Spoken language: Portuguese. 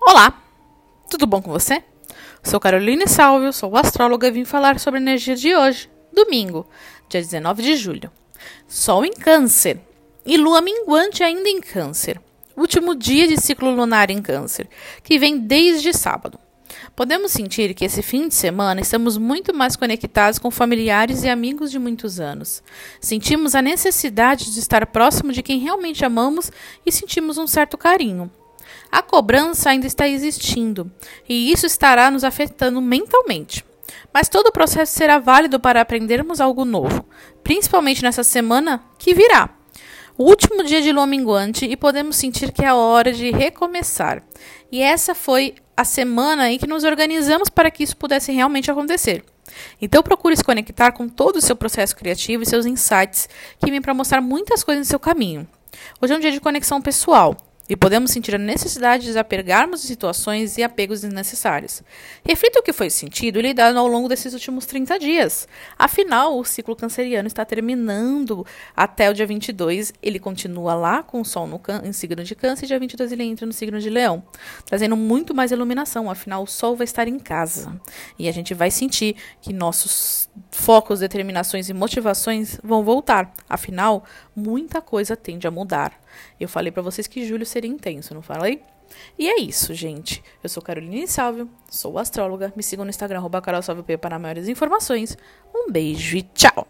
Olá, tudo bom com você? Sou Caroline Salvio, sou astróloga e vim falar sobre a energia de hoje, domingo, dia 19 de julho. Sol em Câncer e lua minguante ainda em Câncer. Último dia de ciclo lunar em Câncer, que vem desde sábado. Podemos sentir que esse fim de semana estamos muito mais conectados com familiares e amigos de muitos anos. Sentimos a necessidade de estar próximo de quem realmente amamos e sentimos um certo carinho. A cobrança ainda está existindo e isso estará nos afetando mentalmente. Mas todo o processo será válido para aprendermos algo novo, principalmente nessa semana que virá. O último dia de lua minguante e podemos sentir que é a hora de recomeçar. E essa foi a semana em que nos organizamos para que isso pudesse realmente acontecer. Então procure se conectar com todo o seu processo criativo e seus insights, que vêm para mostrar muitas coisas no seu caminho. Hoje é um dia de conexão pessoal. E podemos sentir a necessidade de desapegarmos de situações e apegos desnecessários. Reflita o que foi sentido e lidado ao longo desses últimos 30 dias. Afinal, o ciclo canceriano está terminando até o dia 22. Ele continua lá com o Sol no em signo de Câncer e dia 22 ele entra no signo de Leão, trazendo muito mais iluminação. Afinal, o Sol vai estar em casa. E a gente vai sentir que nossos focos, determinações e motivações vão voltar. Afinal, muita coisa tende a mudar. Eu falei para vocês que julho seria intenso, não falei? E é isso, gente. Eu sou Caroline Salvio, sou astróloga. Me sigam no Instagram, arroba para maiores informações. Um beijo e tchau!